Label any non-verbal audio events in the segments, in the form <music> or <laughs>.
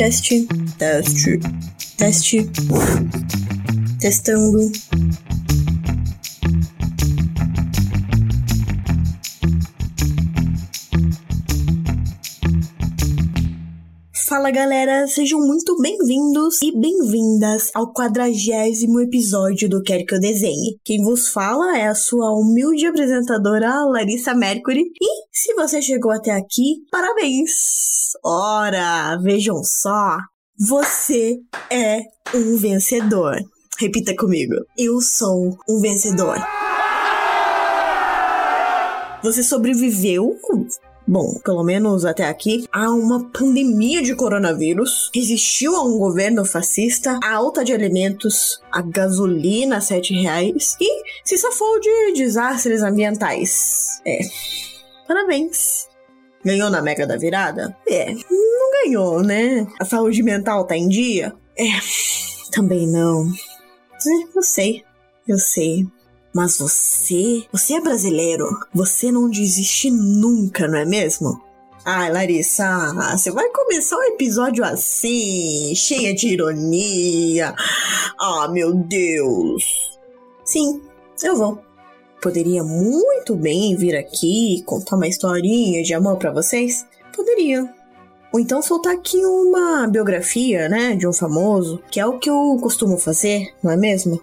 Teste, teste, teste, testando. Fala galera, sejam muito bem-vindos e bem-vindas ao quadragésimo episódio do Quer Que Eu Desenhe. Quem vos fala é a sua humilde apresentadora Larissa Mercury e se você chegou até aqui, parabéns! Ora, vejam só, você é um vencedor. Repita comigo, eu sou um vencedor. Você sobreviveu bom, pelo menos até aqui, a uma pandemia de coronavírus, resistiu a um governo fascista, a alta de alimentos, a gasolina a 7 reais e se safou de desastres ambientais. É. Parabéns. Ganhou na Mega da Virada? É. Não ganhou, né? A saúde mental tá em dia? É. Também não. É, eu sei. Eu sei. Mas você, você é brasileiro. Você não desiste nunca, não é mesmo? Ai, Larissa, você vai começar um episódio assim, cheia de ironia. Ah, meu Deus. Sim, eu vou. Poderia muito bem vir aqui contar uma historinha de amor para vocês? Poderia. Ou então soltar aqui uma biografia, né, de um famoso, que é o que eu costumo fazer, não é mesmo?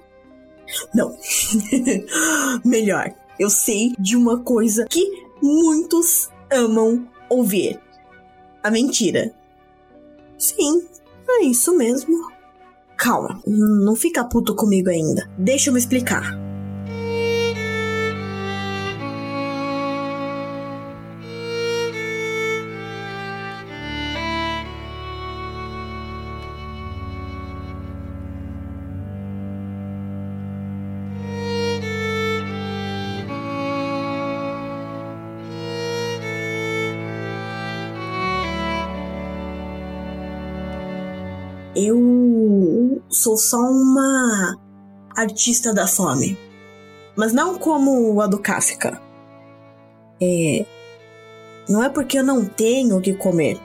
Não. <laughs> Melhor. Eu sei de uma coisa que muitos amam ouvir: a mentira. Sim, é isso mesmo. Calma, não fica puto comigo ainda. Deixa eu me explicar. Eu sou só uma artista da fome. Mas não como a do Kafka. É. Não é porque eu não tenho o que comer,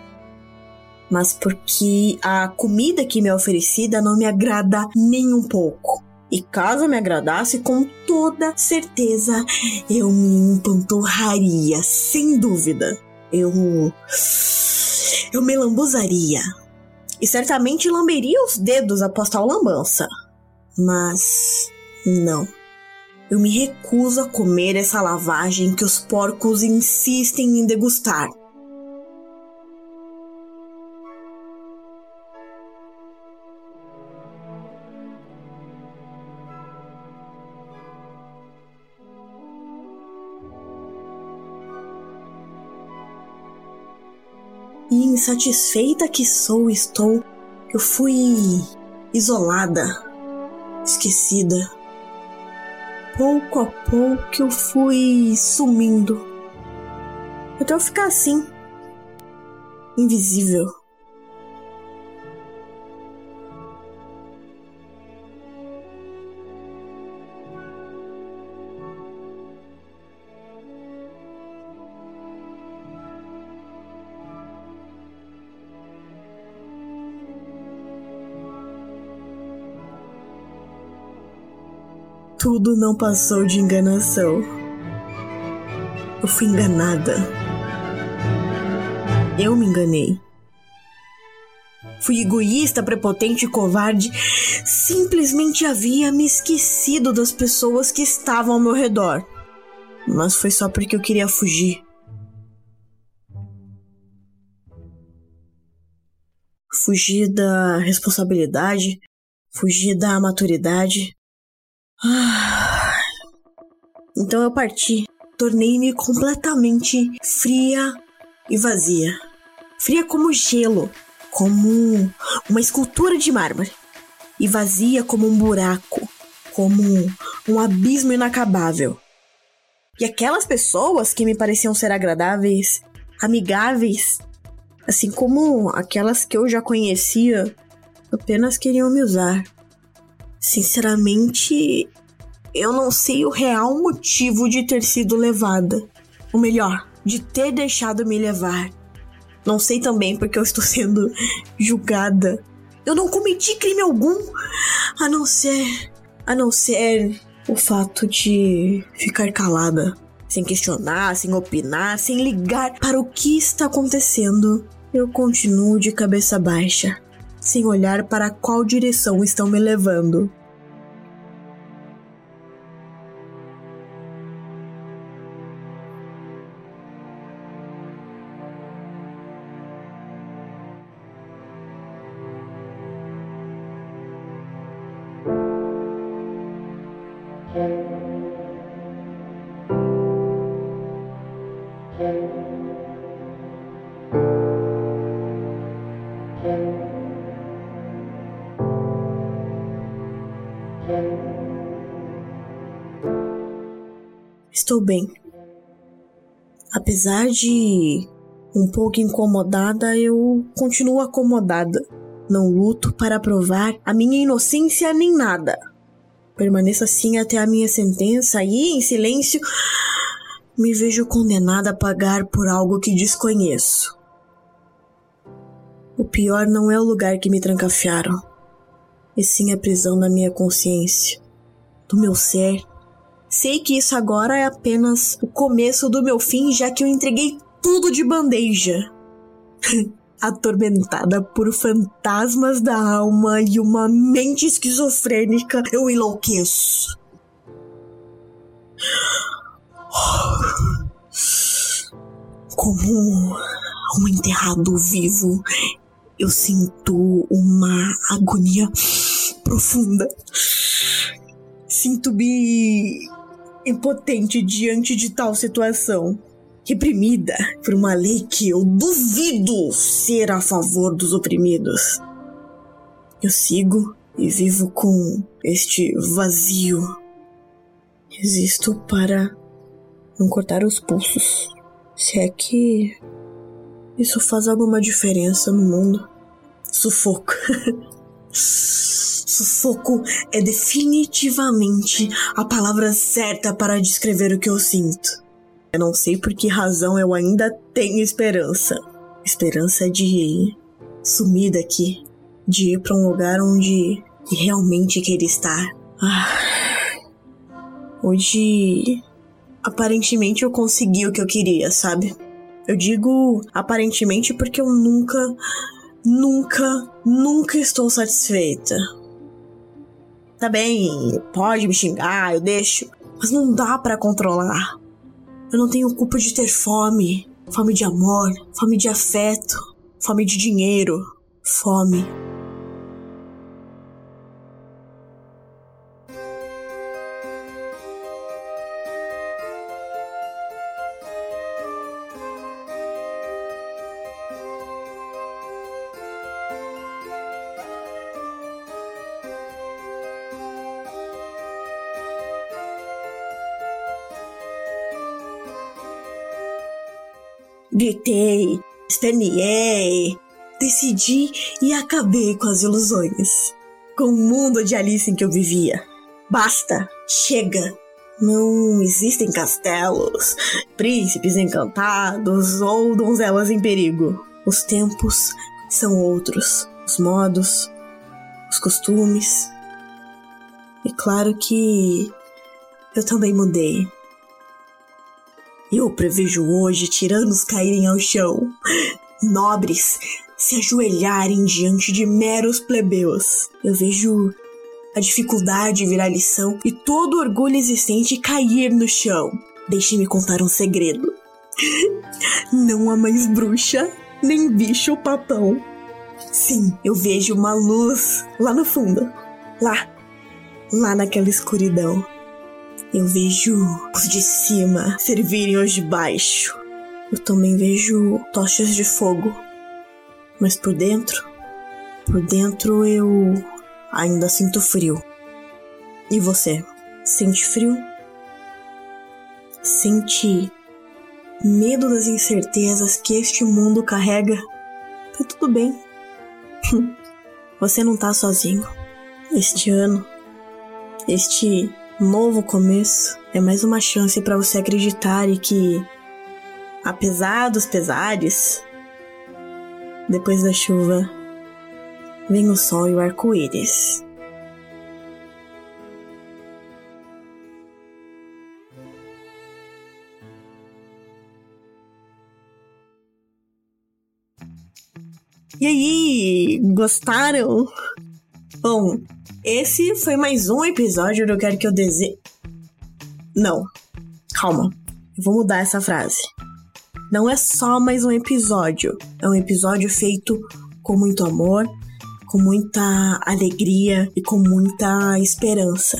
mas porque a comida que me é oferecida não me agrada nem um pouco. E caso me agradasse, com toda certeza eu me empanturraria, sem dúvida. Eu. Eu me lambuzaria e certamente lamberia os dedos após tal lambança. Mas não. Eu me recuso a comer essa lavagem que os porcos insistem em degustar. E insatisfeita que sou, estou, eu fui isolada, esquecida. Pouco a pouco eu fui sumindo. Até eu ficar assim, invisível. Tudo não passou de enganação. Eu fui enganada. Eu me enganei. Fui egoísta, prepotente e covarde. Simplesmente havia me esquecido das pessoas que estavam ao meu redor. Mas foi só porque eu queria fugir. Fugir da responsabilidade, fugir da maturidade, <sighs> então eu parti. Tornei-me completamente fria e vazia. Fria como gelo, como uma escultura de mármore. E vazia como um buraco, como um abismo inacabável. E aquelas pessoas que me pareciam ser agradáveis, amigáveis, assim como aquelas que eu já conhecia, apenas queriam me usar. Sinceramente, eu não sei o real motivo de ter sido levada. Ou melhor, de ter deixado me levar. Não sei também porque eu estou <laughs> sendo julgada. Eu não cometi crime algum, a não ser. a não ser o fato de ficar calada, sem questionar, sem opinar, sem ligar para o que está acontecendo. Eu continuo de cabeça baixa, sem olhar para qual direção estão me levando. Estou bem. Apesar de um pouco incomodada, eu continuo acomodada. Não luto para provar a minha inocência nem nada. Permaneço assim até a minha sentença e, em silêncio, me vejo condenada a pagar por algo que desconheço. O pior não é o lugar que me trancafiaram, e sim a prisão da minha consciência, do meu ser. Sei que isso agora é apenas o começo do meu fim, já que eu entreguei tudo de bandeja. <laughs> Atormentada por fantasmas da alma e uma mente esquizofrênica, eu enlouqueço. Como um enterrado vivo, eu sinto uma agonia profunda. Sinto-me impotente diante de tal situação. Reprimida por uma lei que eu duvido ser a favor dos oprimidos. Eu sigo e vivo com este vazio. Existo para não cortar os pulsos. Se é que isso faz alguma diferença no mundo. Sufoco. <laughs> Sufoco é definitivamente a palavra certa para descrever o que eu sinto. Eu não sei por que razão eu ainda tenho esperança. Esperança de sumir daqui, de ir para um lugar onde realmente queria estar. Ah. Hoje, aparentemente eu consegui o que eu queria, sabe? Eu digo aparentemente porque eu nunca, nunca, nunca estou satisfeita. Tá bem, pode me xingar, eu deixo, mas não dá para controlar. Eu não tenho culpa de ter fome, fome de amor, fome de afeto, fome de dinheiro, fome Gritei, esperneei, decidi e acabei com as ilusões. Com o mundo de Alice em que eu vivia. Basta, chega. Não existem castelos, príncipes encantados ou donzelas em perigo. Os tempos são outros, os modos, os costumes. E claro que eu também mudei. Eu prevejo hoje tiranos caírem ao chão, nobres se ajoelharem diante de meros plebeus. Eu vejo a dificuldade virar lição e todo orgulho existente cair no chão. Deixe-me contar um segredo. Não há mais bruxa, nem bicho papão. Sim, eu vejo uma luz lá no fundo. Lá. Lá naquela escuridão. Eu vejo os de cima servirem os de baixo. Eu também vejo tochas de fogo. Mas por dentro, por dentro eu ainda sinto frio. E você? Sente frio? Sente medo das incertezas que este mundo carrega? Tá tudo bem. <laughs> Você não tá sozinho. Este ano, este novo começo é mais uma chance para você acreditar e que, apesar dos pesares, Depois da chuva, vem o sol e o arco-íris. E aí, gostaram? Bom, esse foi mais um episódio do Quero Que Eu Deseje. Não, calma, eu vou mudar essa frase. Não é só mais um episódio, é um episódio feito com muito amor, com muita alegria e com muita esperança.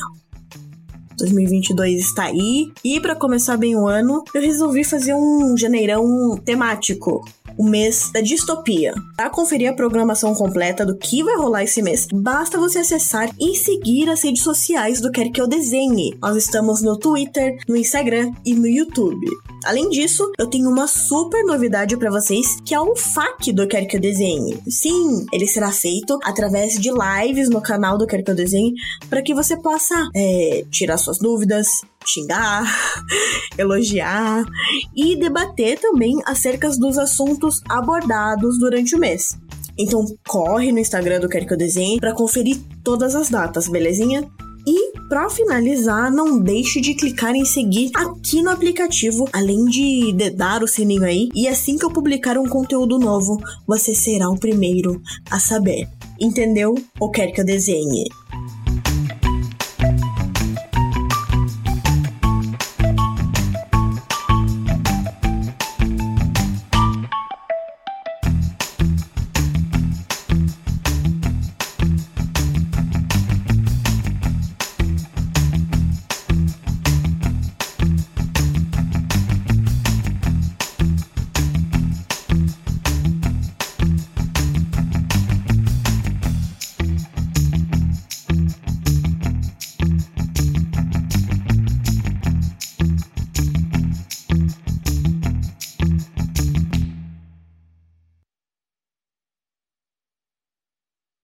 2022 está aí e para começar bem o ano, eu resolvi fazer um janeirão temático o mês da distopia. Para conferir a programação completa do que vai rolar esse mês, basta você acessar e seguir as redes sociais do Quer Que Eu Desenhe. Nós estamos no Twitter, no Instagram e no YouTube. Além disso, eu tenho uma super novidade para vocês, que é o FAQ do Quer Que Eu Desenhe. Sim, ele será feito através de lives no canal do Quer Que Eu Desenhe, para que você possa é, tirar suas dúvidas, xingar, <laughs> elogiar e debater também acerca dos assuntos abordados durante o mês. Então corre no Instagram do Quer Que Eu Desenhe para conferir todas as datas, belezinha? E para finalizar, não deixe de clicar em seguir aqui no aplicativo, além de dedar o sininho aí. E assim que eu publicar um conteúdo novo, você será o primeiro a saber. Entendeu? Ou quer que eu desenhe?